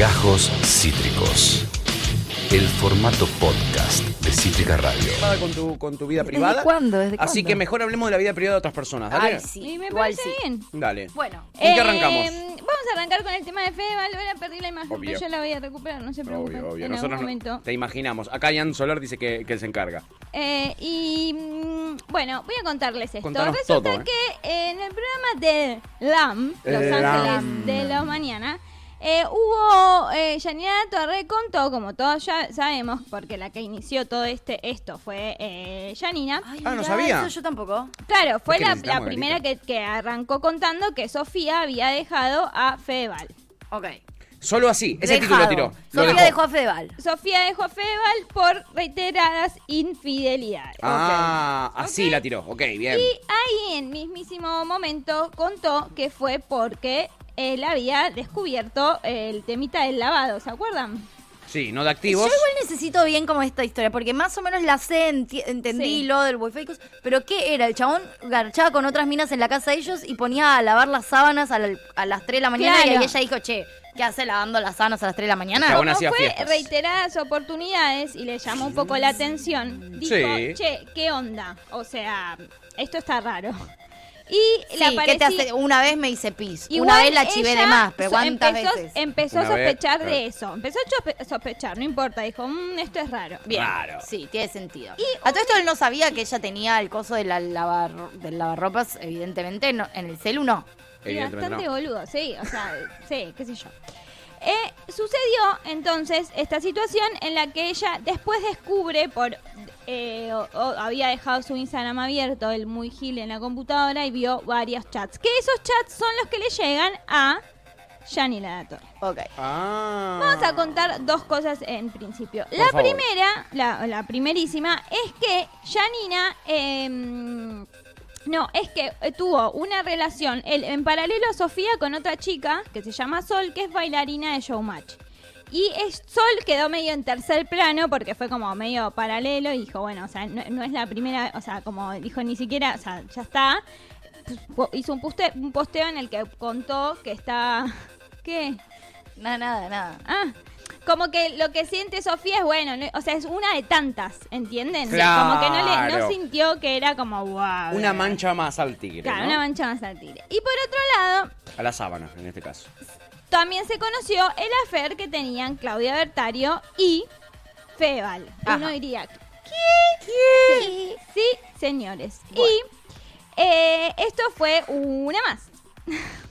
Gajos Cítricos. El formato podcast de Cítrica Radio. con tu, con tu vida privada. cuándo? ¿Desde Así cuándo? que mejor hablemos de la vida privada de otras personas. Dale. Ay, sí. Y me igual parece sí. bien. Dale. Bueno, ¿Con qué Eh, arrancamos? Vamos a arrancar con el tema de Fedeval. Ahora perdí la imagen, Obvio. pero yo la voy a recuperar, no se preocupen. Obvio, obvio. En Nosotros algún no- te imaginamos. Acá Ian Solar dice que, que él se encarga. Eh, y mm, bueno, voy a contarles esto. Contanos Resulta todo, ¿eh? que en el programa de LAM, Los Ángeles LAM. de la Mañana, eh, hubo, eh, Janina Torre contó, como todos ya sabemos, porque la que inició todo este esto fue eh, Janina. Ay, Ah, no sabía. Eso yo tampoco. Claro, fue Es que la, primera que, que arrancó contando que Sofía había dejado a Fedeval. Ok. Solo así. Ese Dejado. título tiró. Sofía dejó. dejó a Fedeval. Sofía dejó a Fedeval por reiteradas infidelidades. Ah, así Ok. la tiró. Ok, bien. Y ahí en mismísimo momento contó que fue porque él había descubierto el temita del lavado, ¿se acuerdan? Sí, no de activos. Yo igual necesito bien como esta historia, porque más o menos la sé, enti- entendí Sí. lo del wifi, pero ¿qué era? El chabón garchaba con otras minas en la casa de ellos y ponía a lavar las sábanas a, la- a las 3 de la mañana Claro. y ella dijo, che, ¿qué hace lavando las sábanas a las 3 de la mañana? Como hacía fue fiestas. reiteradas oportunidades y le llamó un poco la atención, dijo, Sí. che, ¿qué onda? O sea, esto está raro. Y Sí, le ¿qué te apareció... hace? Una vez me hice pis, una Igual vez la chivé de más, pero ¿cuántas empezó, veces? Empezó a Una vez, sospechar de eso. Empezó a sospechar, no importa. Dijo, "Mm, esto es raro. Bien, Claro. sí, tiene sentido. Y a todo esto él no sabía que ella tenía el coso de la lavar, del lavarropas, evidentemente, no, en el celu no. Y bastante no. boludo, sí, o sea, sí, qué sé yo. Eh, sucedió entonces esta situación en la que ella después descubre por eh, o- o había dejado su Instagram abierto, el muy gil en la computadora y vio varios chats. Que esos chats son los que le llegan a Yanni La Torre. Ok. Ah. Vamos a contar dos cosas en principio. la favor. primera, la, la primerísima, es que Janina. em, no, es que tuvo una relación él, en paralelo a Sofía con otra chica que se llama Sol, que es bailarina de Showmatch. Y es- Sol quedó medio en tercer plano porque fue como medio paralelo y dijo, bueno, o sea, no, no es la primera, o sea, como dijo ni siquiera, o sea, ya está. Hizo un, poste- un posteo en el que contó que está... ¿Qué? Nada, nada, nada. Ah, como que lo que siente Sofía es bueno, no- o sea, es una de tantas, ¿entienden? Claro. Como que no, le, no sintió que era como wow. Una mancha más al tigre. Claro, ¿no? una mancha más al tigre. Y por otro lado, A la sábana, en este caso. También se conoció el afer que tenían Claudia Bertario y Feval. Ajá. Uno diría, ¿qué? Sí, sí, señores. Y eh, esto fue una más.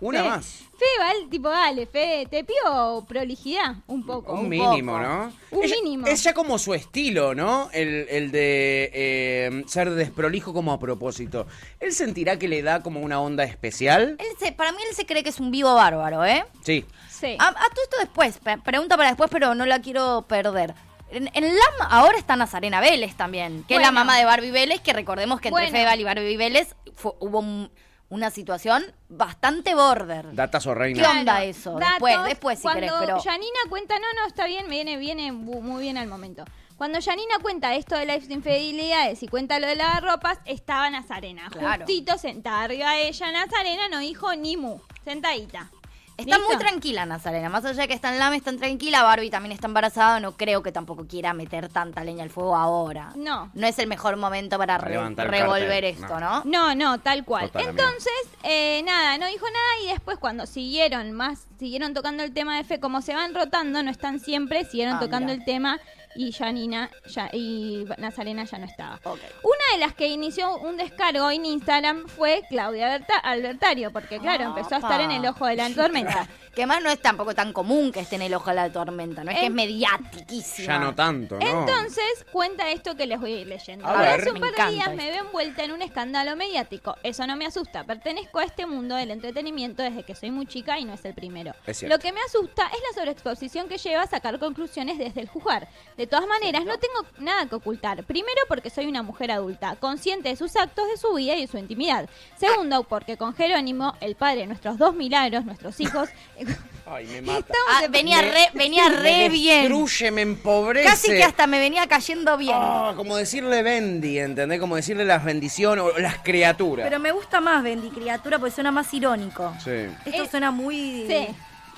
Una más. Feval, tipo, dale, Fe, te pido prolijidad un poco. Un un mínimo, poco. ¿no? Un Es- mínimo. Es ya como su estilo, ¿no? El, el de eh, ser desprolijo como a propósito. ¿Él sentirá que le da como una onda especial? Él se, para mí él se cree que es un vivo bárbaro, ¿eh? Sí. Sí. A, a todo esto después, pregunta para después, pero no la quiero perder. En, en LAM ahora está Nazarena Vélez también, que es la mamá de Barbie Vélez, que recordemos que entre Bueno. Feval y Barbie Vélez fue- hubo un- una situación bastante border. Datazo reina. ¿Qué onda eso? Después, después, si cuando querés, pero- Janina cuenta, no, no, está bien, viene, viene muy bien al momento. Cuando Janina cuenta esto de las infidelidades y cuenta lo de lavarropas, estaba Nazarena. Claro. Justito sentada arriba de ella, Nazarena no dijo ni mu, sentadita. Está ¿Listo? muy tranquila Nazarena, más allá de que está en LAM, está tranquila, Barbie también está embarazada, no creo que tampoco quiera meter tanta leña al fuego ahora. No. No es el mejor momento para re- levantar revolver cartel, esto, no. ¿no? No, no, tal cual. Total. Entonces, eh, nada, no dijo nada y después cuando siguieron más, siguieron tocando el tema de fe, como se van rotando, no están siempre, siguieron Ah, tocando el tema y Janina ya, y Nazarena ya no estaba. Ok. Una de las que inició un descargo en Instagram fue Claudia Berta- Albertario, porque claro, empezó a estar en el ojo de la tormenta. Que más no es tampoco tan común que esté en el ojo de la tormenta, no es que es mediatiquísima. Ya no tanto, ¿no? Entonces, cuenta esto que les voy a ir leyendo. A Ahora ver. hace un Me par de días esto. me veo envuelta en un escándalo mediático. Eso no me asusta. Pertenezco a este mundo del entretenimiento desde que soy muy chica y no es el primero. Es cierto. Lo que me asusta es la sobreexposición que lleva a sacar conclusiones desde el juzgar. De todas maneras, no tengo nada que ocultar. Primero, porque soy una mujer adulta, consciente de sus actos, de su vida y de su intimidad. Segundo, porque con Jerónimo, el padre de nuestros dos milagros, nuestros hijos, Ay, me mata. Ah, en- venía re, venía re me bien. destruye, me empobrece. Casi que hasta me venía cayendo bien. Ah, como decirle Bendy, ¿entendés? Como decirle las bendiciones o las criaturas. Pero me gusta más Bendy Criatura porque suena más irónico. Sí. Esto Eh, suena muy... Sí.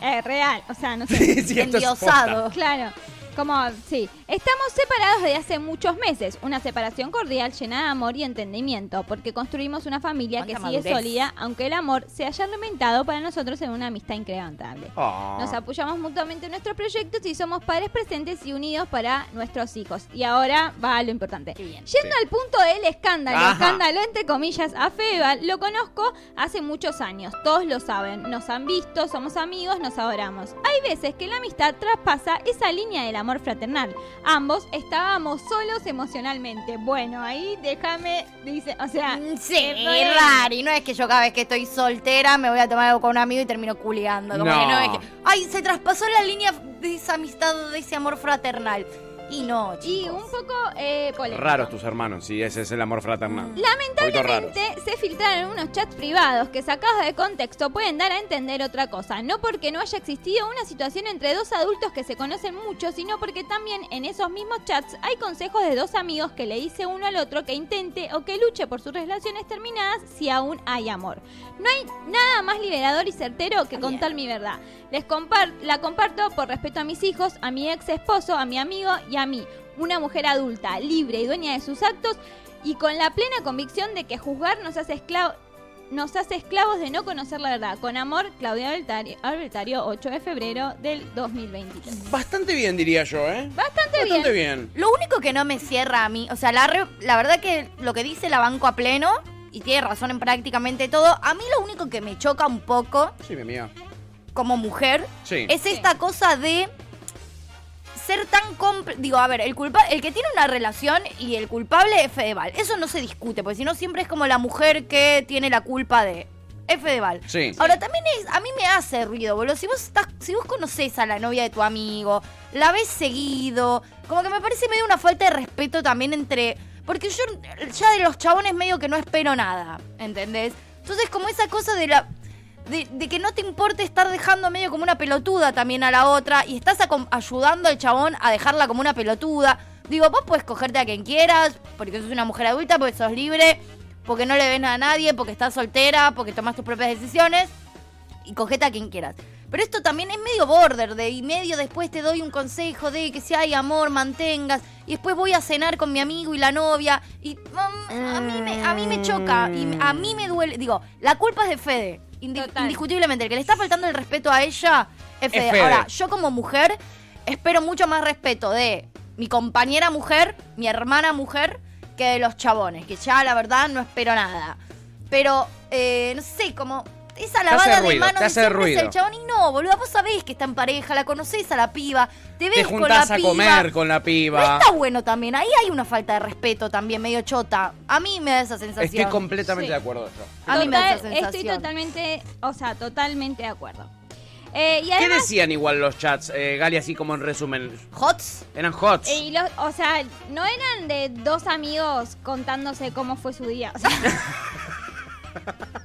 Eh, real, o sea, no sé. Sí, esto es Endiosado. Claro, como, sí. Estamos separados desde hace muchos meses. Una separación cordial llena de amor y entendimiento, porque construimos una familia que sigue madurez. sólida, aunque el amor se haya alimentado para nosotros en una amistad incrementable. Ah. Nos apoyamos mutuamente en nuestros proyectos y somos padres presentes y unidos para nuestros hijos. Y ahora va lo importante. Bien. Yendo al punto del escándalo, Ajá. escándalo entre comillas, a Fedeval, lo conozco hace muchos años. Todos lo saben, nos han visto, somos amigos, nos adoramos. Hay veces que la amistad traspasa esa línea del amor fraternal. Ambos estábamos solos emocionalmente. Bueno, ahí déjame, dice, o sea, Mm, Sí, es raro. Y no es que yo cada vez que estoy soltera me voy a tomar algo con un amigo y termino culiando. Como No. que no es que. Ay, se traspasó la línea de esa amistad, de ese amor fraternal. Y no, Y chicos. un poco eh, polémico. Raros tus hermanos, sí, ese es el amor fraternal. Raros. Lamentablemente se filtraron unos chats privados que sacados de contexto pueden dar a entender otra cosa. No porque no haya existido una situación entre dos adultos que se conocen mucho, sino porque también en esos mismos chats hay consejos de dos amigos que le dice uno al otro que intente o que luche por sus relaciones terminadas si aún hay amor. No hay nada más liberador y certero que contar mi verdad. Les compar la comparto por respeto a mis hijos, a mi ex esposo, a mi amigo y a mí. Una mujer adulta, libre y dueña de sus actos y con la plena convicción de que juzgar nos hace esclavos nos hace esclavos de no conocer la verdad. Con amor, Claudia Albertario, Albertario 8 de febrero del 2023. Bastante bien, diría yo, ¿eh? Bastante, Bastante bien. bien. Lo único que no me cierra a mí, o sea, la, re- la verdad que lo que dice la banco a pleno, y tiene razón en prácticamente todo, a mí lo único que me choca un poco Sí, mi amiga. como mujer Sí. es esta cosa de ser tan compl- digo a ver el culpa el que tiene una relación y el culpable es Fedeval eso no se discute porque si no siempre es como la mujer que tiene la culpa de es Fedeval Sí. ahora también es a mí me hace ruido boludo si vos estás si vos conocés a la novia de tu amigo la ves seguido como que me parece medio una falta de respeto también entre porque yo ya de los chabones medio que no espero nada ¿entendés? entonces como esa cosa de la de, que no te importe estar dejando medio como una pelotuda también a la otra y estás ayudando al chabón a dejarla como una pelotuda. Digo, vos puedes cogerte a quien quieras, porque sos una mujer adulta, porque sos libre, porque no le ves nada a nadie, porque estás soltera, porque tomas tus propias decisiones y cogete a quien quieras. Pero esto también es medio border, de y medio después te doy un consejo de que si hay amor, mantengas, y después voy a cenar con mi amigo y la novia, y mm, a, mí me, a mí me choca, y a mí me duele, digo, la culpa es de Fede, indi- Total. indiscutiblemente, el que le está faltando el respeto a ella es Fede. Fede. Ahora, yo como mujer espero mucho más respeto de mi compañera mujer, mi hermana mujer, que de los chabones, que ya la verdad no espero nada. Pero, eh, no sé, como esa hace lavada de ruido, manos te de hace siempre es ruido. el chabón y no, boludo, vos sabés que está en pareja, la conocés a la piba, te ves Te con la a piba. comer con la No piba. está bueno también, ahí hay una falta de respeto también, medio chota. A mí me da esa sensación. Estoy completamente Sí. de acuerdo yo. A mí me da esa Total- sensación. Estoy totalmente, o sea, totalmente de acuerdo. Eh, y ¿Qué además, decían igual los chats, eh, Gali, así como en resumen? ¿Hots? Eran hots. eh, y los- o sea, no eran de dos amigos contándose cómo fue su día. O sea,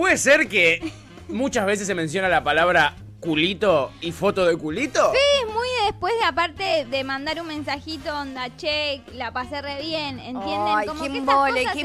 ¿Puede ser que muchas veces se menciona la palabra culito y foto de culito? es muy después de aparte de mandar un mensajito onda, che, la pasé re bien, ¿entienden? Ay, Como qué que cosas embole, están-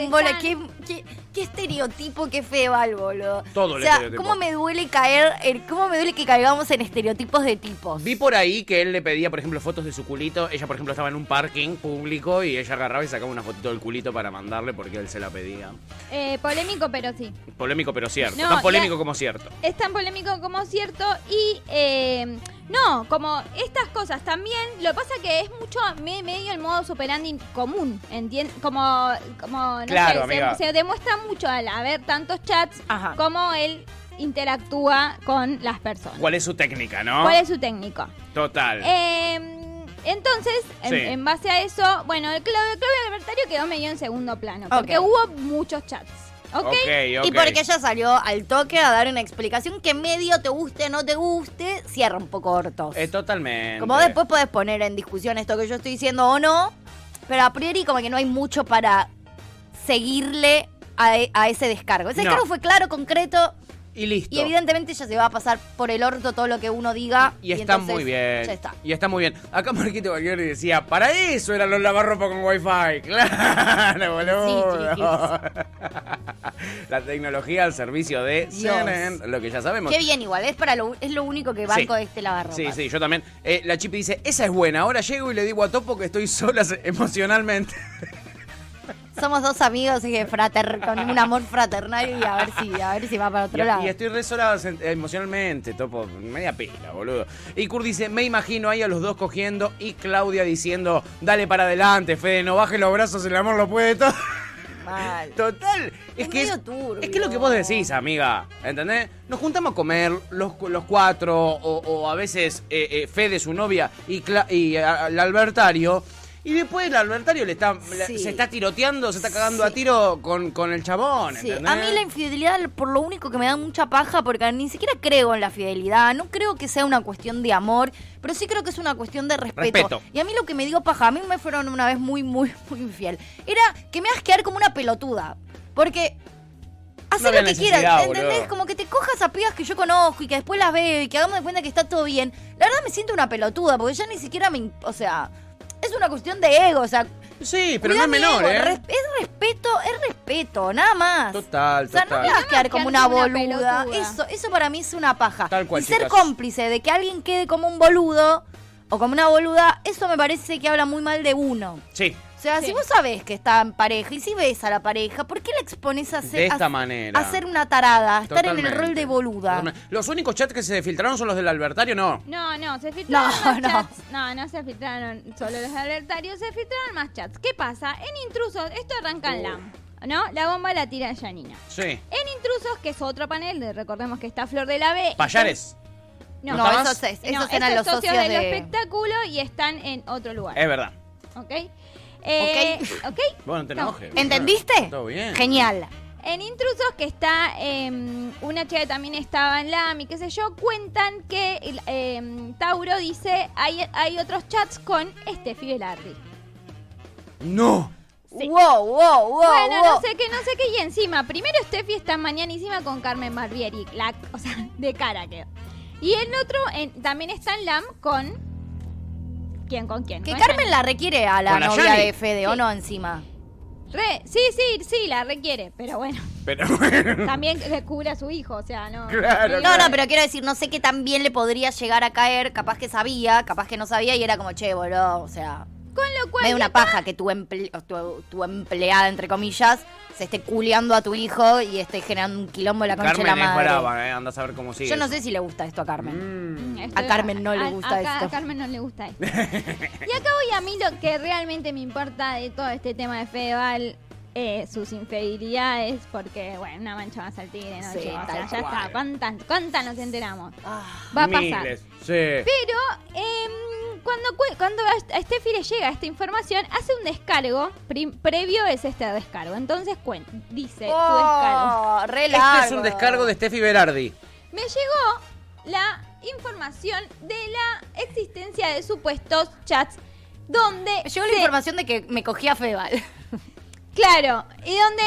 qué, qué, qué estereotipo, qué feo boludo. Todo o el sea, estereotipo. cómo me duele caer, cómo me duele que caigamos en estereotipos de tipos. Vi por ahí que él le pedía, por ejemplo, fotos de su culito. Ella, por ejemplo, estaba en un parking público y ella agarraba y sacaba una fotito del culito para mandarle porque él se la pedía. Eh, polémico, pero sí. Polémico pero cierto. No, Tan polémico la- como cierto. Es tan polémico como cierto y eh, no, como estas cosas también, lo que pasa que es mucho me- medio el modo operandi común, ¿entiendes? Como, como no Claro, sé, se demuestra mucho al haber tantos chats Ajá. cómo él interactúa con las personas. ¿Cuál es su técnica, no? ¿Cuál es su técnico? Total. Eh, entonces, en, Sí. en base a eso, bueno, el Claudio, Claudio Albertario quedó medio en segundo plano, porque hubo muchos chats. ¿Ok? Y porque ella salió al toque a dar una explicación que medio te guste o no te guste, cierra un poco cortos. Eh, totalmente. Como después podés poner en discusión esto que yo estoy diciendo o no, pero a priori como que no hay mucho para seguirle a, e- a ese descargo. Ese No. descargo fue claro, concreto, Y listo. y evidentemente ya se va a pasar por el orto todo lo que uno diga. Y está muy bien. Ya está. Y está muy bien. Acá Marquito Baglioni decía, para eso eran los lavarropa con wifi. Claro, boludo. La tecnología al servicio de. CNN, lo que ya sabemos. Qué bien igual, es para lo, es lo único que banco Sí. de este lavarropas. Sí, sí, yo también. Eh, la Chipi dice, esa es buena. Ahora llego y le digo a Topo que estoy sola emocionalmente. Somos dos amigos y que frater, con un amor fraternal y a ver si, a ver si va para otro Y, lado. y estoy re sola sen- emocionalmente, Topo. Media pila, boludo. Y Kurt dice, me imagino ahí a los dos cogiendo y Claudia diciendo, dale para adelante, Fede, no baje los brazos, el amor lo puede todo. Mal. Total. Es, Es que es, que es lo que vos decís, amiga. ¿Entendés? Nos juntamos a comer los, los cuatro, o, o a veces eh, eh, Fede, su novia, y, Cla- y a- el Albertario. Y después el Albertario le está, Sí. se está tiroteando, se está cagando Sí. a tiro con, con el chabón. A mí la infidelidad por lo único que me da mucha paja porque ni siquiera creo en la fidelidad, no creo que sea una cuestión de amor, pero sí creo que es una cuestión de respeto. Respeto. Y a mí lo que me dio paja, a mí me fueron una vez muy, muy, muy infiel, era que me hagas quedar como una pelotuda. Porque No lo que quieras, ¿entendés? Como que te cojas a pigas que yo conozco y que después las veo y que hagamos de cuenta que está todo bien. La verdad me siento una pelotuda porque ya ni siquiera me... O sea, es una cuestión de ego, o sea... Sí, pero no es menor, ego, ¿eh? res- es respeto, es respeto, nada más. Total, O sea, no total. me vas a quedar como una boluda. Eso, eso para mí es una paja. Tal cual, y ser chicas. cómplice de que alguien quede como un boludo o como una boluda, eso me parece que habla muy mal de uno. Sí, O sea, Sí. si vos sabés que está en pareja y si ves a la pareja, ¿por qué la expones a ser, de esta a- manera. a ser una tarada, a estar en el rol de boluda? Totalmente. Los únicos chats que se filtraron son los del Albertario, no. No, no, se filtraron No, más no. chats. No, no se filtraron solo los alertarios, se filtraron más chats. ¿Qué pasa? En intrusos, esto arranca en LAM, ¿no? La bomba la tira Janina. Sí. En intrusos, que es otro panel, de- recordemos que está Flor de la B. Payares. No, No, ¿No está esos, es- no, esos eran los socios del de... espectáculo y están en otro lugar. Es verdad. ¿Ok? Eh, ¿Ok? Bueno, no te No. enojes. ¿Entendiste? Todo bien. Genial. En Intrusos, que está em, una chica que también estaba en LAM y qué sé yo, cuentan que em, Tauro dice hay, hay otros chats con Steffi Velardi. No. Sí. Wow, wow, wow, bueno, wow. no sé qué, no sé qué. Y encima, primero Steffi está mañanísima con Carmen Barbieri. La, o sea, de cara quedó. Y el otro en- también está en LAM con... ¿Quién? ¿Con quién? Que Con Carmen Yanni. la requiere a la Con la novia de Fede, ¿o Sí. no? Encima. Re, sí, sí, sí, la requiere. Pero bueno, Pero bueno. también que cubra a su hijo, o sea, no... Claro, No, no, pero quiero decir, no sé qué tan bien le podría llegar a caer. Capaz que sabía, capaz que no sabía y era como, che, boludo, o sea... Con lo cual... Me da una paja que tu, emple- tu, tu empleada, entre comillas, se esté culeando a tu hijo y esté generando un quilombo en la concha Carmen de la es madre. brava, eh. Anda a saber cómo sigue. Yo no eso. sé si le gusta esto a Carmen. Mm. Esto- A Carmen no le a- gusta acá esto. A Carmen no le gusta esto. y acá voy a mí lo que realmente me importa de todo este tema de Fedeval. Eh, sus infidelidades, porque, bueno, una mancha más al tigre, ¿no? Sí? O sea, ya está, ¿cuántas, ¿cuántas nos enteramos? Ah, Va a pasar. Miles. Sí. Pero em, cuando, cu- cuando a Steffi le llega esta información, hace un descargo. previo es este descargo. Entonces, cuen- dice su descargo. oh, re Este es un descargo de Steffi Berardi. Me llegó la información de la existencia de supuestos chats donde Me llegó la información de que me cogía Fedeval. Claro, y donde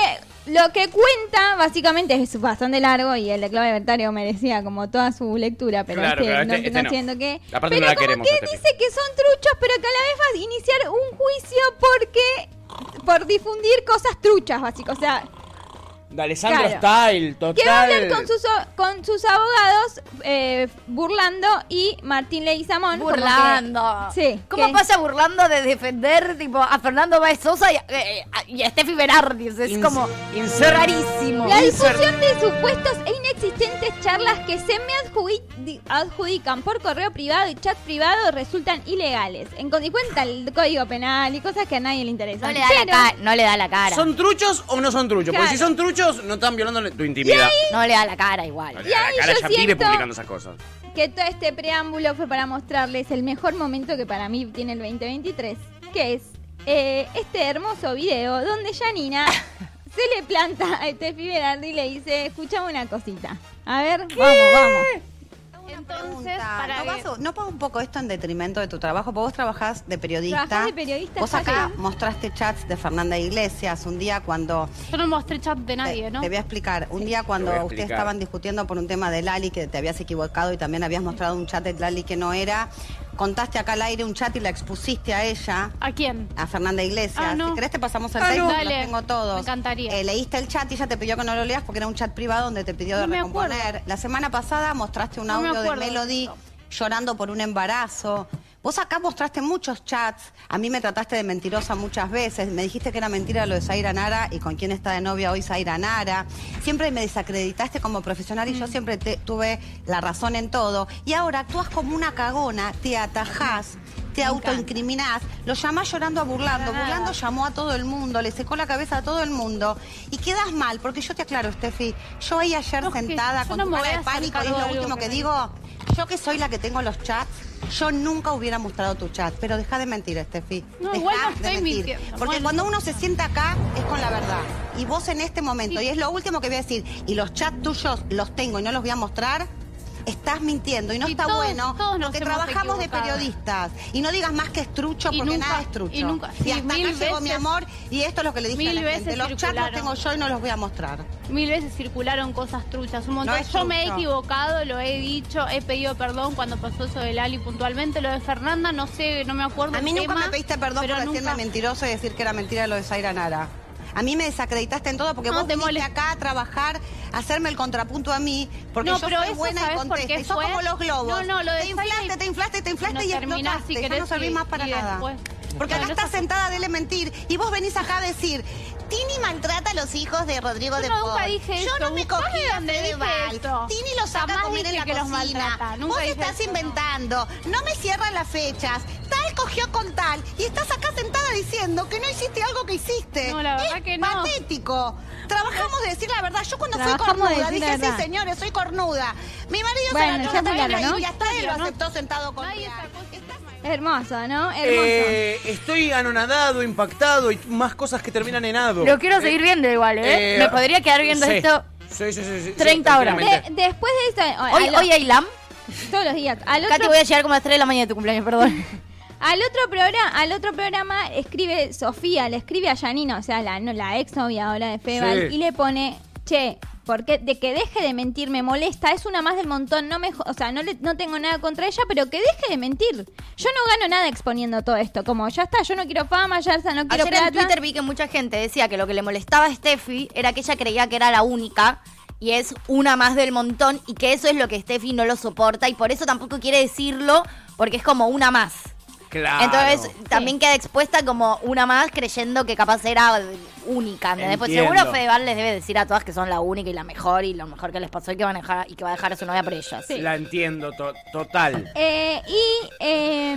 lo que cuenta básicamente es bastante largo y el de Claudia Bertario merecía como toda su lectura, pero Claro, este pero no, este- este no siento que... Pero no la como que Steffi. dice que son truchos, pero que a la vez va a iniciar un juicio porque... por difundir cosas truchas, básicamente. O sea, De Alessandro Claro. Style, total. que va a hablar con sus, con sus abogados eh, burlando y Martín Leguizamón... como que- Burlando. Sí, ¿Cómo que- pasa burlando de defender tipo a Fernando Baez Sosa y, a- eh, a- y a Steffi Berardi? Es Ins- como rarísimo. La difusión de supuestos e inexistentes charlas que se me adjudi- di- adjudican por correo privado y chat privado resultan ilegales. En con- y cuenta el código penal y cosas que a nadie le interesan. No le, da la cara, no le da la cara. ¿Son truchos o no son truchos? Porque Claro. si son truchos, no están violando tu intimidad. No le da la cara igual. No le Y da la ahí cara, yo ya publicando esas cosas. que todo este preámbulo fue para mostrarles el mejor momento que para mí tiene el 2023, que es eh, este hermoso video donde Janina se le planta a Steffi Berardi y le dice, escuchame una cosita. A ver, vamos, vamos. Entonces, para ¿no, vas ¿no pasa un poco esto en detrimento de tu trabajo? Porque vos trabajás de periodista. Trabajás de periodista, Vos acá bien. mostraste chats de Fernanda Iglesias un día cuando... yo no mostré chat de te- nadie, ¿no? Te voy a explicar. Un día cuando ustedes estaban discutiendo por un tema de Lali, que te habías equivocado y también habías mostrado un chat de Lali que no era, contaste acá al aire un chat y la expusiste a ella. ¿A quién? A Fernanda Iglesias. Ah, no. Si querés te pasamos el Ah, texto, no. los Dale. tengo todos. Me encantaría. Eh, leíste el chat y ella te pidió que no lo leas porque era un chat privado donde te pidió de No me recomponer. acuerdo. La semana pasada mostraste un me audio de de Melody llorando por un embarazo. Vos acá mostraste muchos chats. A mí me trataste de mentirosa muchas veces. Me dijiste que era mentira lo de Zaira Nara y con quién está de novia hoy Zaira Nara. Siempre me desacreditaste como profesional y Mm. yo siempre te- tuve la razón en todo. Y ahora actúas como una cagona, te atajás, te autoincriminás, lo llamás llorando a burlando. Burlando llamó a todo el mundo, le secó la cabeza a todo el mundo. Y quedas mal, porque yo te aclaro, Steffi, yo ahí ayer No, sentada con no tu cara de pánico, y es lo último que que me- digo. Yo que soy la que tengo los chats, yo nunca hubiera mostrado tu chat, pero deja de mentir, Steffi. No, igual no de mentir. mintiendo, Porque bueno. cuando uno se sienta acá es con la verdad. Y vos en este momento, Sí. y es lo último que voy a decir, y los chats tuyos los tengo y no los voy a mostrar, estás mintiendo y no Y está todos- bueno todos porque trabajamos de periodistas. Y no digas más que es trucho Y porque nunca- nada es trucho. y nunca- y sí, hasta mil acá llegó mi veces- amor y esto es lo que le dije a mil la gente. veces Los chats los tengo yo y no los voy a mostrar. Mil veces circularon cosas truchas, un montón. No Yo me he equivocado, lo he dicho, he pedido perdón cuando pasó eso de Lali puntualmente. Lo de Fernanda, no sé, no me acuerdo. A mí nunca tema, me pediste perdón por decirme nunca- mentiroso y decir que era mentira lo de Zaira Nara. A mí me desacreditaste en todo porque No, vos te viniste acá a trabajar, a hacerme el contrapunto a mí, porque No, yo pero soy eso, buena y ¿sabes por contesta. sos fue? como los globos. No, no, lo de te inflaste, y- te inflaste, te inflaste No, y explotaste. si Ya no servís más para nada. después. Porque acá estás eso- sentada de mentir y vos venís acá a decir, Tini maltrata a los hijos de Rodrigo Yo de nunca Paul. dije Yo eso. no me cogí a esto. Tini los saca a comer en la que cocina. maltrata. Nunca Vos estás eso, no. inventando. No me cierran las fechas. Cogió con tal. Y estás acá sentada diciendo que no hiciste algo que hiciste. No, la verdad es que no. patético. Trabajamos de decir la verdad. Yo cuando Trabajamos fui cornuda dije, la sí señores, soy cornuda. Mi marido Bueno, se la ya echó está a claro, ¿no? y hasta él lo ¿no? aceptó sentado con Hermoso, ¿no? Hermoso. Eh, estoy anonadado, impactado y más cosas que terminan en ado. Lo quiero Eh, seguir viendo igual, ¿eh? eh, Me podría quedar viendo sí. esto Sí, sí, sí, sí, 30 horas. De- después de esto, Hoy, hoy hay LAM. todos los días. Al Katy, voy a llegar como a las 3 de la mañana de tu cumpleaños, perdón. al otro programa, al otro programa escribe Sofía, le escribe a Janina, o sea, la, no, la ex novia ahora de Feval, Sí. y le pone, che, porque de que deje de mentir me molesta, es una más del montón, no me, o sea, no le, no tengo nada contra ella, pero que deje de mentir. Yo no gano nada exponiendo todo esto, como ya está, yo no quiero fama, ya está, no quiero Ayer en plata. Twitter vi que mucha gente decía que lo que le molestaba a Steffi era que ella creía que era la única y es una más del montón y que eso es lo que Steffi no lo soporta y por eso tampoco quiere decirlo porque es como una más. Claro. Entonces también queda expuesta como una más creyendo que capaz era única. ¿entendés? Pues seguro Fedeval les debe decir a todas que son la única y la mejor y lo mejor que les pasó y que van a dejar y que va a dejar a su novia por ellas. La entiendo, to- total. Eh, y eh,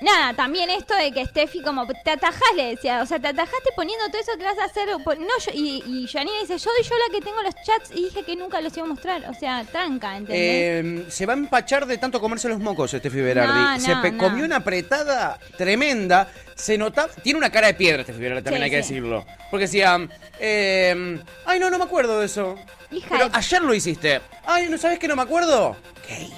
nada, también esto de que Steffi como te atajás, le decía, o sea, te atajaste poniendo todo eso que vas a hacer. no, yo- y, y Janina dice, yo soy yo la que tengo los chats y dije que nunca los iba a mostrar. O sea, tranca, ¿entendés? Eh, se va a empachar de tanto comerse los mocos, Steffi Berardi. No, se no, pe- no. comió una apretada tremenda. Se nota. Tiene una cara de piedra, Steffi Berardi, también Sí, hay que sí. decirlo. Porque decía. eh, ay, no, no me acuerdo de eso. Hija Pero de- ayer lo hiciste. Ay, ¿no sabes que no me acuerdo? ¡Qué hija!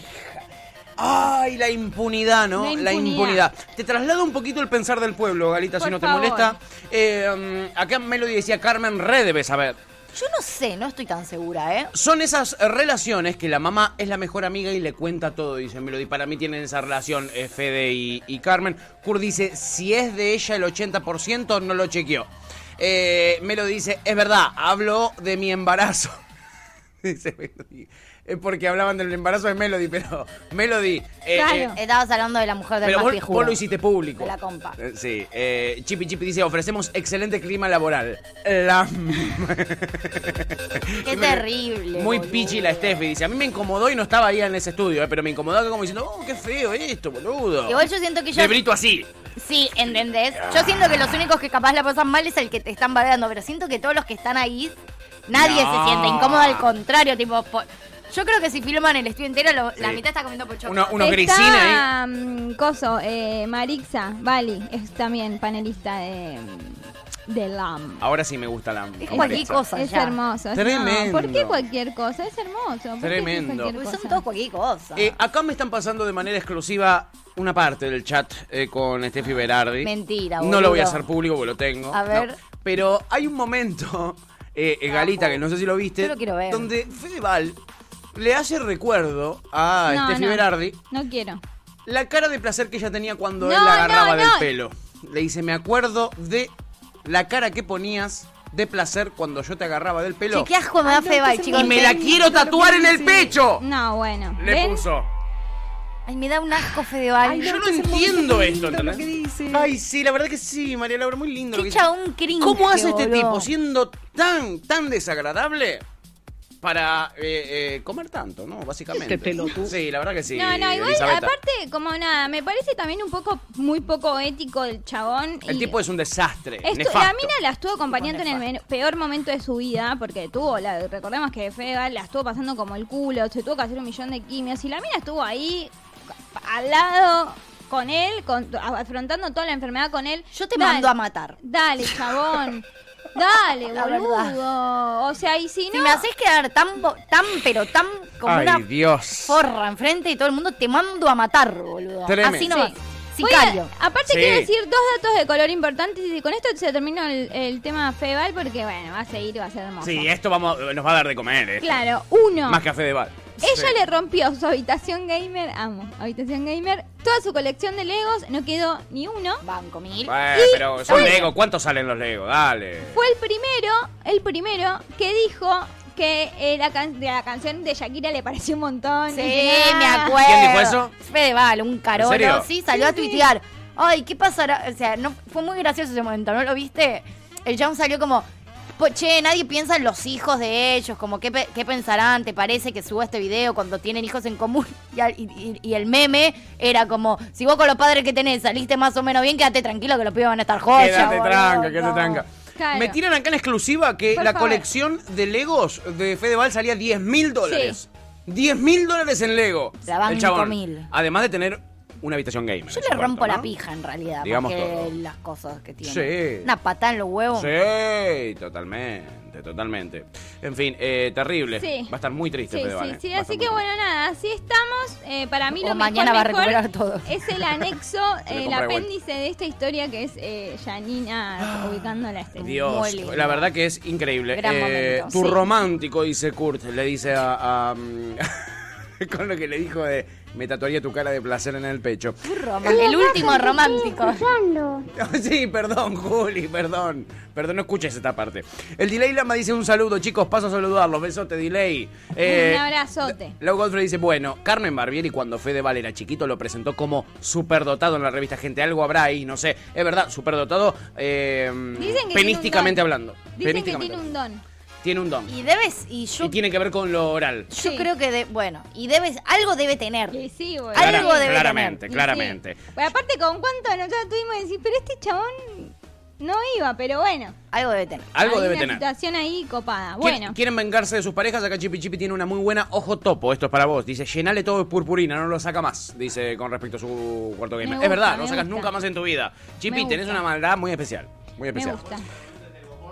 Ay, la impunidad, ¿no? La La impunidad. Te traslado un poquito el pensar del pueblo, Galita, si no te molesta. Eh, um, acá Melody decía Carmen Re debe saber. Yo no sé, no estoy tan segura, ¿eh? Son esas relaciones que la mamá es la mejor amiga y le cuenta todo, dice Melody. Para mí tienen esa relación eh, Fede y, Carmen. Kur dice, si es de ella el 80%, no lo chequeó. Eh, Melody dice, es verdad, hablo de mi embarazo. dice Melody. Es porque hablaban del embarazo de Melody, pero Melody... eh, Claro. eh, Estabas hablando de la mujer del pero más vos, lo hiciste público. De la compa. Eh, Sí. Eh, Chipi Chipi dice, ofrecemos excelente clima laboral. La... Qué terrible. Muy boludo. pichi la Steffi. Dice, a mí me incomodó y no estaba ahí en ese estudio, eh, pero me incomodó como diciendo, oh, qué feo esto, boludo. Igual yo siento que De ella... brito así. Sí, ¿entendés? Yo siento que los únicos que capaz la pasan mal es el que te están bardeando, pero siento que todos los que están ahí, nadie No. se siente incómodo, al contrario, tipo... Yo creo que si filman el estudio entero, lo- la Sí. mitad está comiendo pochoclo. Uno- uno- unos Está, grisines mm, Coso, eh, Marixa, Bali, es también panelista de, de LAM. Ahora sí me gusta la... Es cualquier cosa. Es ya. hermoso. Tremendo. No, ¿Por qué cualquier cosa? Es hermoso. ¿Por qué Tremendo. cualquier Porque cosa? son todos cualquier cosa. Eh, acá me están pasando de manera exclusiva una parte del chat eh, con Steffi Berardi. Mentira, No boludo. lo voy a hacer público porque lo tengo. A ver. No. Pero hay un momento, eh, eh, Galita, que no sé si lo viste, Yo lo quiero ver. donde Fedeval le hace recuerdo a No, Steffi no. Berardi No quiero. la cara de placer que ella tenía cuando No, él la agarraba no, del no. pelo. Le dice, me acuerdo de la cara que ponías de placer cuando yo te agarraba del pelo. Che, qué asco me da Fedeval, chicos. Y me la quiero tatuar en el pecho. No, bueno. Le ¿Ven? puso. Ay, me da un asco Fedeval. Yo no entiendo esto, ¿entendés? Ay, sí, la verdad que sí, María Laura, muy lindo lo Qué que dice. chabón cringe, ¿Cómo hace este boludo. tipo siendo tan, tan desagradable para eh, eh, comer tanto, ¿no? Básicamente. Este pelotudo. Sí, la verdad que sí. No, no, igual, aparte, como nada, me parece también un poco, muy poco ético el chabón. El y tipo es un desastre. estu- nefasto. la mina la estuvo acompañando en el men- peor momento de su vida, porque tuvo, la, recordemos que Fedeval la estuvo pasando como el culo, se tuvo que hacer un millón de quimios, y la mina estuvo ahí, al lado, con él, con- afrontando toda la enfermedad con él. Yo te Dale, mando a matar. Dale, chabón. Dale, La boludo. O sea, y si no. Si me haces quedar tan, bo- tan, pero tan como Ay, una Dios. forra enfrente de todo el mundo, te mando a matar, boludo. Tremendo. Así nomás. Sí. Voy a- Sicario. aparte Sí. quiero decir dos datos de color importantes y con esto se terminó el, el tema Fedeval porque bueno, va a seguir, va a ser hermoso. Sí, esto vamos, nos va a dar de comer, ¿eh? Claro, uno. Más café de bar. Ella le rompió su habitación gamer, amo, habitación gamer, toda su colección de Legos, no quedó ni uno. Banco mil. Bueno, Y- pero son Oye. Lego. ¿Cuántos salen los Lego? Dale. Fue el primero, el primero que dijo que eh, la, can- de la canción de Shakira le pareció un montón. Sí, Y me "Ah". acuerdo. ¿Quién dijo eso? Fedeval, un ¿En carolo. Sí, salió a tuitear. Ay, ¿qué pasará? O sea, no, fue muy gracioso ese momento, ¿no lo viste? El John salió como, "Po, che, nadie piensa en los hijos de ellos, como, ¿qué, qué pensarán? ¿Te parece que suba este video cuando tienen hijos en común? Y, el meme era como, si vos con los padres que tenés saliste más o menos bien, quédate tranquilo que los pibes van a estar joyas. Quédate boludo". tranca, quédate No. tranca. Claro. Me tiran acá en exclusiva que Por la favor. colección de Legos de Fedeval salía 10 mil dólares. 10 mil dólares en Lego. La banco El chabón. mil. Además de tener una habitación gamer. Yo le rompo cuarto, la ¿no? pija en realidad, Digamos porque todo. las cosas que tiene. Sí. Una patada en los huevos. Sí, totalmente, totalmente. En fin, eh, terrible. Sí. Va a estar muy triste Sí, sí, eh. sí, Va a así que bueno, nada, así estamos. Eh, para mí O lo mañana mejor, va a mejor recuperar todo. Es el anexo, Se le el compra de vuelta. apéndice de esta historia que es eh, Janina ubicando la estrella. Dios, lindo. la verdad que es increíble. Gran Eh, momento. tu Sí. romántico, dice Kurt, le dice a... a, con lo que le dijo de... Me tatuaría tu cara de placer en el pecho. El último romántico. Sí, perdón, Juli, perdón. Perdón, no escuches esta parte. El Delay Lama dice un saludo, chicos, paso a saludarlos. Besote, Delay. Eh, Un abrazote. Lau Godfrey dice, bueno, Carmen Barbieri cuando Fedeval era chiquito lo presentó como superdotado en la revista Gente. Algo habrá ahí, no sé. Es verdad, superdotado eh, Dicen que penísticamente tiene un don. hablando. Dicen que tiene un don. Tiene un don. Y debes, y yo, Y tiene que ver con lo oral. yo Sí. creo que, de, bueno, y debes, algo debe tener. Y sí, boludo. Algo debe claramente, Y sí. claramente. Pues aparte, ¿con cuánto nosotros tuvimos que decir? Pero este chabón no iba, pero bueno. Algo debe tener. Algo Hay debe una tener. situación ahí copada. ¿Quieren- Bueno, ¿Quieren vengarse de sus parejas? Acá Chipi Chipi tiene una muy buena ojo topo. Esto es para vos. Dice, llenale todo de purpurina, no lo saca más. Dice con respecto a su cuarto gamer. Me es verdad, no me sacas gusta. nunca más en tu vida. Chipi, Me tenés una maldad muy especial. Muy me especial. gusta.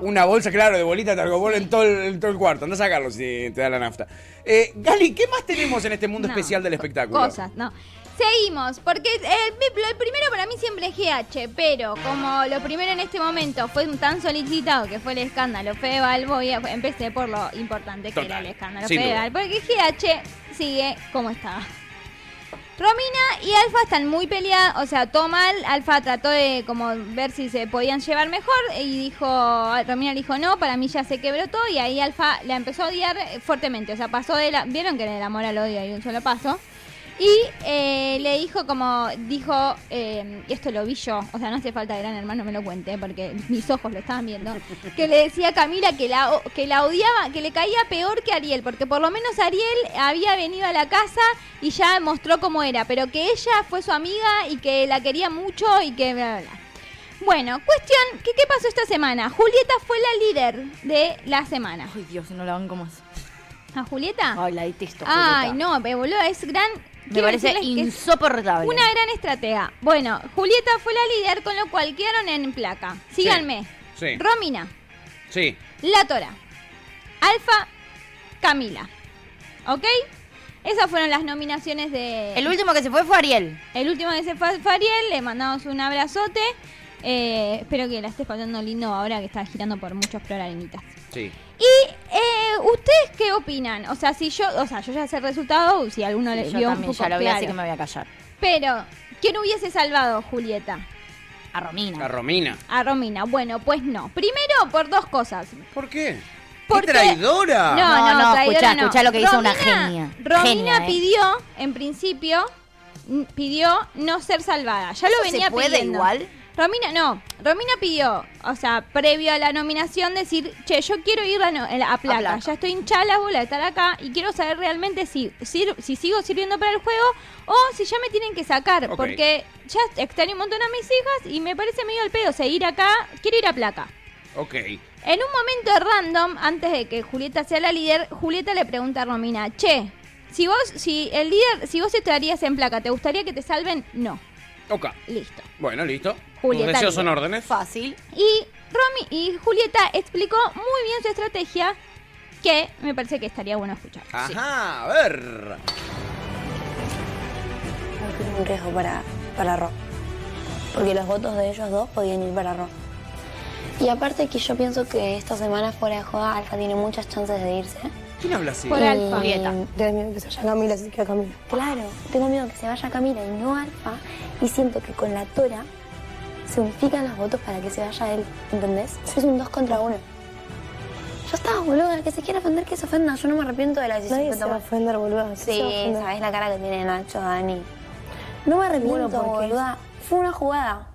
Una bolsa, claro, de bolita de algodón en todo el, en todo el cuarto. Anda a sacarlo si te da la nafta. Eh, Gali, ¿qué más tenemos en este mundo No, especial del espectáculo? Cosas, no. Seguimos, porque el, el primero para mí siempre es GH, pero como lo primero en este momento fue tan solicitado que fue el escándalo Fedeval, voy a, empecé por lo importante que Total, era el escándalo Fedeval, porque GH sigue como estaba. Romina y Alfa están muy peleadas, o sea, todo mal. Alfa trató de como ver si se podían llevar mejor y dijo, Romina le dijo no, para mí ya se quebró todo y ahí Alfa la empezó a odiar fuertemente, o sea, pasó de la, vieron que en el amor al odio hay un solo paso. Y eh, le dijo como, dijo, eh, y esto lo vi yo, o sea, no hace falta que Gran Hermano me lo cuente, porque mis ojos lo estaban viendo, que le decía a Camila que la, que la odiaba, que le caía peor que Ariel, porque por lo menos Ariel había venido a la casa y ya mostró cómo era, pero que ella fue su amiga y que la quería mucho y que bla, bla, bla. Bueno, cuestión, ¿qué, ¿qué pasó esta semana? Julieta fue la líder de la semana. Ay, Dios, no la banco más. ¿A Julieta? Ay, la detesto. Ay, Julieta. no, pero boludo, es gran... Me parece insoportable. una gran estratega. Bueno, Julieta fue la líder, con lo cual quedaron en placa. Síganme. Sí. Romina, Sí. La Tora, Alfa, Camila. ¿Ok? Esas fueron las nominaciones de... El último que se fue fue Ariel. El último que se fue fue Ariel, le mandamos un abrazote. Eh, espero que la estés pasando lindo ahora que estás girando por muchos floralinitas. Sí. Y eh, ustedes qué opinan? O sea, si yo, o sea, yo ya sé el resultado, si alguno le Yo vio también un poco ya lo vi, así que me voy a callar. Pero, ¿quién hubiese salvado Julieta? A Romina. A Romina. A Romina. Bueno, pues no. Primero, por dos cosas. ¿Por qué? Porque- ¡Qué traidora! No, No, no, no, traidora escuchá, no. escuchá lo que dice una Romina- genia. Romina Genia, eh. pidió, en principio, pidió no ser salvada. Ya lo ¿Eso venía se puede pidiendo. igual? Romina, no. Romina pidió, o sea, previo a la nominación, decir, che, yo quiero ir a, no- a placa. placa. Ya estoy hinchada la bola de estar acá y quiero saber realmente si, sir- si sigo sirviendo para el juego o si ya me tienen que sacar. Porque ya extraño un montón a mis hijas y me parece medio al pedo seguir acá. Quiero ir a placa. Ok. En un momento random, antes de que Julieta sea la líder, Julieta le pregunta a Romina, che, si vos, si el líder, si vos estarías en placa, ¿te gustaría que te salven? No. Ok. Listo. Bueno, listo. Julieta Tus deseos son órdenes. Fácil. Y Romy y Julieta explicó muy bien su estrategia, que me parece que estaría bueno escuchar. Ajá, a ver. un riesgo para, para Ro. Porque los votos de ellos dos podían ir para Ro. Y aparte que yo pienso que esta semana fuera de joda, Alfa tiene muchas chances de irse. ¿Quién habla así? Por Alfa. Julieta. Tengo miedo que se vaya Camila, si se queda Camila. Claro, tengo miedo que se vaya Camila y no Alfa. Y siento que con la Tora se unifican los votos para que se vaya él. ¿Entendés? Es un dos contra uno. Ya está, boludo. El que se quiera ofender, que se ofenda. Yo no me arrepiento de la decisión Nadie que se va a ofender, boludo. Sí, sabés la cara que tiene Nacho, Dani. No me arrepiento, Bueno, porque- boluda. Fue una jugada.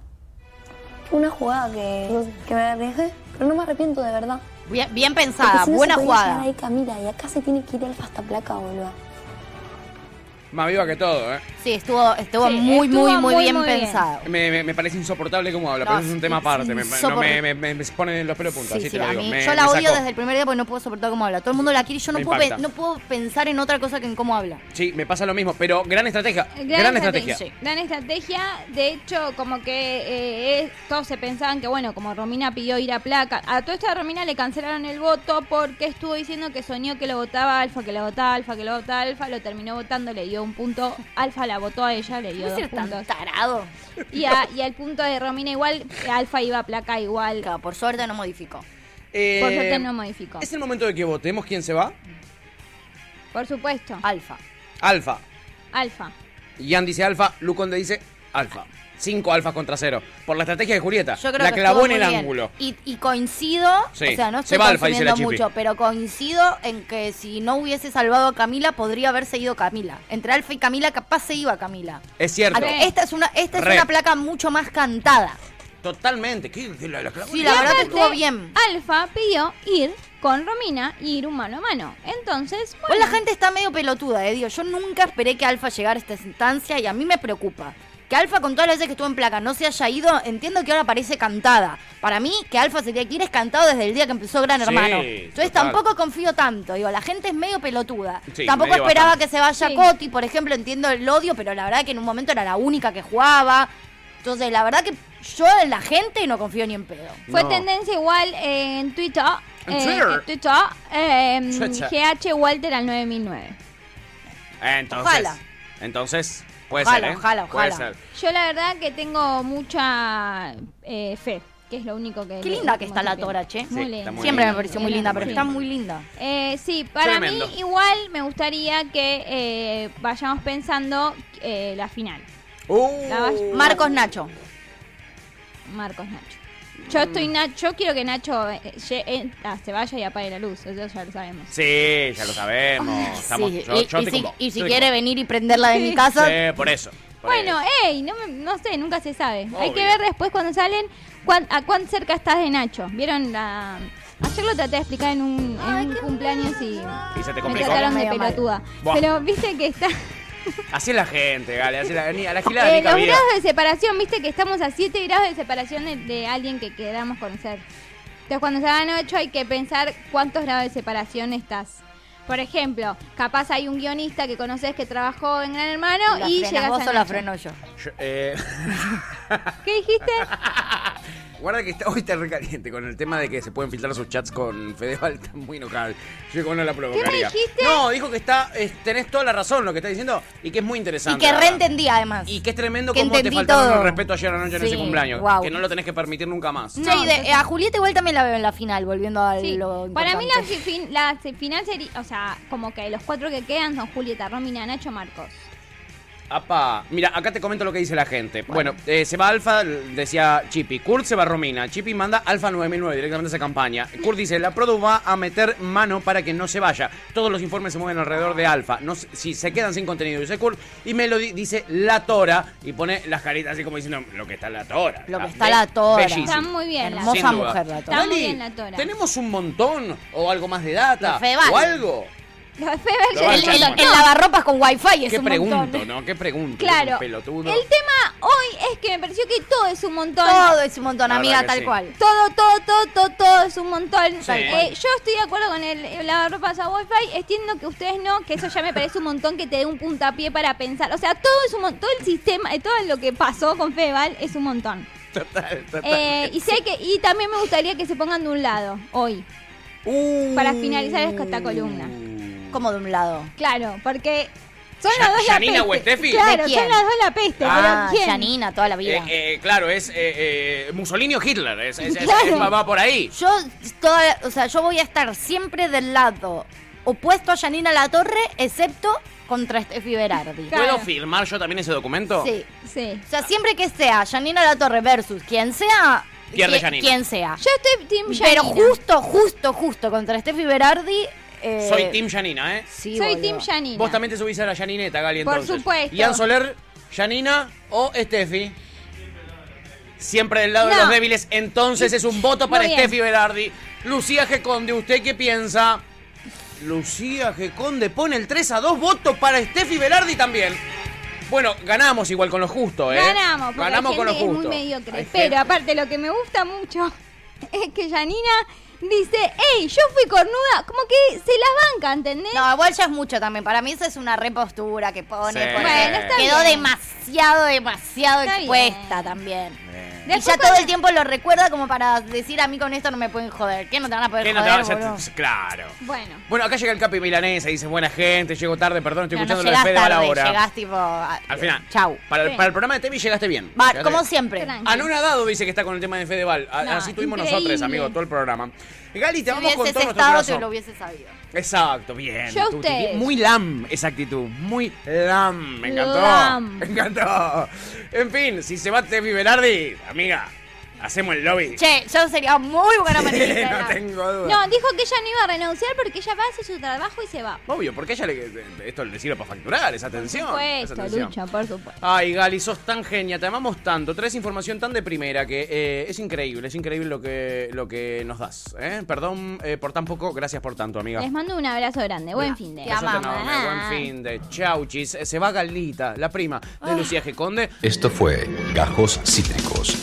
Fue una jugada que, que me arriesgué, pero no me arrepiento de verdad. Bien, bien pensada, si no buena se podía llegar jugada. ahí Camila, y acá se tiene que ir Alfa hasta placa, boluda. Más viva que todo, ¿eh? Sí, estuvo, estuvo Sí, muy, estuvo muy, muy muy, bien muy bien. pensado. Me, me, me parece insoportable cómo habla, No, pero eso es un tema aparte. Me, no, me, me, me pone los pelos punta, Sí, así sí, te lo a digo. mí- Me- yo la odio desde el primer día porque no puedo soportar cómo habla. Todo el mundo la quiere y yo no puedo, no puedo pensar en otra cosa que en cómo habla. Sí, me pasa lo mismo, pero gran estrategia. Gran, Gran, estrategia. estrategia. Gran estrategia. De hecho, como que eh, es- todos se pensaban que, bueno, como Romina pidió ir a placa, a toda esta Romina le cancelaron el voto porque estuvo diciendo que soñó que lo votaba Alfa, que lo votaba Alfa, que lo votaba Alfa, lo terminó votando, le dio un punto. Alfa la votó a ella, le dio ¿Puede dos ser tan tarado? Y, a- y al punto de Romina igual, Alfa iba a placa igual. Claro, por suerte no modificó. Eh, Por suerte no modificó. Es el momento de que votemos quién se va. Por supuesto. Alfa. Alfa. Alfa. Ian dice alfa, Luconde dice alfa. Cinco alfas contra cero. Por la estrategia de Julieta. Yo creo la que clavó en el bien. ángulo. Y, y coincido, Sí, o sea, no se estoy va Alfa, dice la consumiendo mucho, pero coincido en que si no hubiese salvado a Camila, podría haber seguido Camila. Entre Alfa y Camila, capaz se iba Camila. Es cierto. Esta es una, esta es Re. una placa mucho más cantada. Totalmente. ¿Qué? ¿Qué la, la clavó Sí, en la verdad que estuvo bien. Alfa pidió ir con Romina y ir un mano a mano. Entonces, Pues bueno, la gente está medio pelotuda, eh, digo, yo nunca esperé que Alfa llegara a esta instancia y a mí me preocupa. Que Alfa con todas las veces que estuvo en placa no se haya ido, entiendo que ahora parece cantada. Para mí, que Alfa se tiene que ir es cantado desde el día que empezó Gran Sí, Hermano. Entonces total. tampoco confío tanto, digo, la gente es medio pelotuda. Sí, tampoco medio esperaba bastante. que se vaya Sí. Coti, por ejemplo, entiendo el odio, pero la verdad que en un momento era la única que jugaba. Entonces, la verdad que yo en la gente no confío ni en pedo. fue tendencia igual en Twitter. En eh, Twitter. en Twitter, eh, Twitter. GH Walter al 9009. Eh, Entonces. Ojalá. Entonces. Puede Ojalá, ser, ¿eh? ojalá, Puede ojalá. ser. Yo la verdad que tengo mucha eh, fe, que es lo único que... Qué le- linda que está la Tora, che. Muy linda. está muy Siempre me linda. pareció muy linda, pero está muy linda. Eh, sí, para Tremendo. mí igual me gustaría que eh, vayamos pensando eh, la final. Uh, La vas- Marcos Nacho. Marcos Nacho. Yo estoy Nacho, yo quiero que Nacho eh, eh, ah, se vaya y apague la luz, eso ya lo sabemos. Sí, ya lo sabemos. Estamos, Sí, yo, y, yo y te si, convoco, y si yo te quiere venir y prenderla de mi casa, Sí, por eso. por Bueno, eso. ey, no, me- no sé, nunca se sabe. Hay que ver después cuando salen cuán- a cuán cerca estás de Nacho. ¿Vieron la...? Ayer lo traté de explicar en un, en un cumpleaños y Y se te me complicó. trataron de pelotuda. Pero viste que está... Así es la gente, Gale. Así la, ni- a la gilada Eh, ni los cabida. grados de separación, viste que estamos a 7 grados de separación de, de alguien que queramos conocer. Entonces cuando se hagan 8 hay que pensar cuántos grados de separación estás. Por ejemplo, capaz hay un guionista que conoces que trabajó en Gran Hermano ¿la y llegas vos a o la freno yo? Yo, eh, ¿Qué dijiste? guarda que está, hoy está recaliente con el tema de que se pueden filtrar sus chats con Fedeval. Está muy enojado. Yo no la provocaría. dijiste? No, dijo que está, es- tenés toda la razón lo que está diciendo y que es muy Y interesante. que la verdad. reentendía además. Y que es tremendo Que cómo te faltaron todo. el respeto ayer anoche en Sí, ese cumpleaños. Que no lo tenés que permitir nunca más. No, y de- a Julieta igual también la veo en la final, volviendo a Sí. lo Para mí la, la final sería, o sea, como que los cuatro que quedan son Julieta, Romina, Nacho, Marcos. Apa, mira, acá te comento lo que dice la gente. Bueno, eh, se va Alfa, decía Chippy. Kurt se va Romina. Chippy manda Alfa 9009 directamente a esa campaña. Kurt dice, la Produ va a meter mano para que no se vaya. Todos los informes se mueven alrededor de Alfa. No, si se quedan sin contenido, dice Kurt. Y Melody dice la Tora y pone las caritas así como diciendo, lo que está la Tora. Lo que está la Tora. bellísimo. Está muy bien. la Hermosa mujer la Tora. Está muy Gali, bien la Tora. ¿Tenemos un montón o algo más de data? ¿O algo? El, lavarropas con wifi es ¿Qué un pregunto, montón. no? ¿Qué pregunto? Claro. Pelotudo. El tema hoy es que me pareció que todo es un montón. Todo es un montón, La amiga, tal sí. cual. Todo, todo, todo, todo, todo es un montón. Sí. Eh, yo estoy de acuerdo con el, el lavarropas a Wi-Fi. Entiendo que ustedes no, que eso ya me parece un montón que te dé un puntapié para pensar. O sea, todo es un montón, todo el sistema, eh, todo lo que pasó con Fedeval es un montón. Total, total. Eh, y sé que, y también me gustaría que se pongan de un lado hoy, Uh. para finalizar esta columna. Como de un lado. Claro, porque son las dos la ¿Yanina peste. o Steffi? Claro, ¿De quién? son las dos la peste. Ah, pero ¿quién? Janina, toda la vida. Eh, eh, claro, es eh, eh, Mussolini o Hitler. Es, es- es- Claro. es- va- por ahí. Yo, toda, o sea, yo voy a estar siempre del lado opuesto a Janina La Torre, excepto contra Steffi Berardi. Claro. ¿Puedo firmar yo también ese documento? Sí. Sí. O sea, siempre que sea Janina La Torre versus quien sea, Pierde Janina. quien sea. Yo estoy Team Pero justo, justo, justo contra Steffi Berardi. Eh, Soy Team Janina, ¿eh? Sí, Soy boludo. Team Janina. Vos también te subís a la Janineta, Gali, Por entonces. supuesto. Ian Soler, Janina o Steffi. Siempre del lado de No. los débiles. Entonces es un voto para. Steffi Berardi. Lucía Geconde, ¿usted qué piensa? Lucía Geconde pone el 3 a 2 voto para Steffi Berardi también. Bueno, ganamos igual con lo justo, ¿eh? Ganamos, porque ganamos con gente lo que es justo. muy mediocre. Hay Pero gente- aparte lo que me gusta mucho es que Janina dice, hey, yo fui cornuda, como que se la banca, ¿entendés? No, igual ya es mucho también. Para mí eso es una repostura que pone. Sí. porque Bueno, está quedó bien. demasiado, demasiado Está expuesta bien. también. Y Después ya todo el tiempo lo recuerda como para decir a mí con esto no me pueden joder. ¿Qué no te van a poder ¿Qué no te joder, va- ya boludo? te- Claro. Bueno. Bueno, acá llega el Capi Milanesa y dice, buena gente, llego tarde, perdón, estoy no escuchando lo de llegás Fede a la tarde, hora. llegás tipo... a- Al final. Chau. Para, el- Sí. para el programa de Tevi llegaste bien. Va, Llegaste como bien. siempre. Tranqui. Anonadado dice que está con el tema de Fedeval. A- No, Así tuvimos increíble. nosotros, amigos, todo el programa. Gali, te Si vamos con hubieses todo nuestro estado, corazón. te lo hubiese sabido. Exacto, bien. Yo a Tuti. ustedes. Muy lam esa actitud. Muy lam. Me encantó. Lam. Me encantó. En fin, si se va Tevi Berardi, amiga, hacemos el lobby. Che, yo sería muy buena manera. no tengo duda. No, dijo que ella no iba a renunciar porque ella va a hacer su trabajo y se va. Obvio, porque ella le, esto le sirve para facturar, esa Por atención. supuesto, esa atención. Lucha, por supuesto. Ay, Gali, sos tan genia, te amamos tanto, traes información tan de primera que eh, es increíble, es increíble lo que, lo que nos das. ¿eh? Perdón eh, por tan poco, gracias por tanto, amiga. Les mando un abrazo grande. Buen fin de. Te amamos. enorme, buen fin de chauchis. Se va Galita, la prima de Ah. Lucía G. Conde. Esto fue Gajos Cítricos.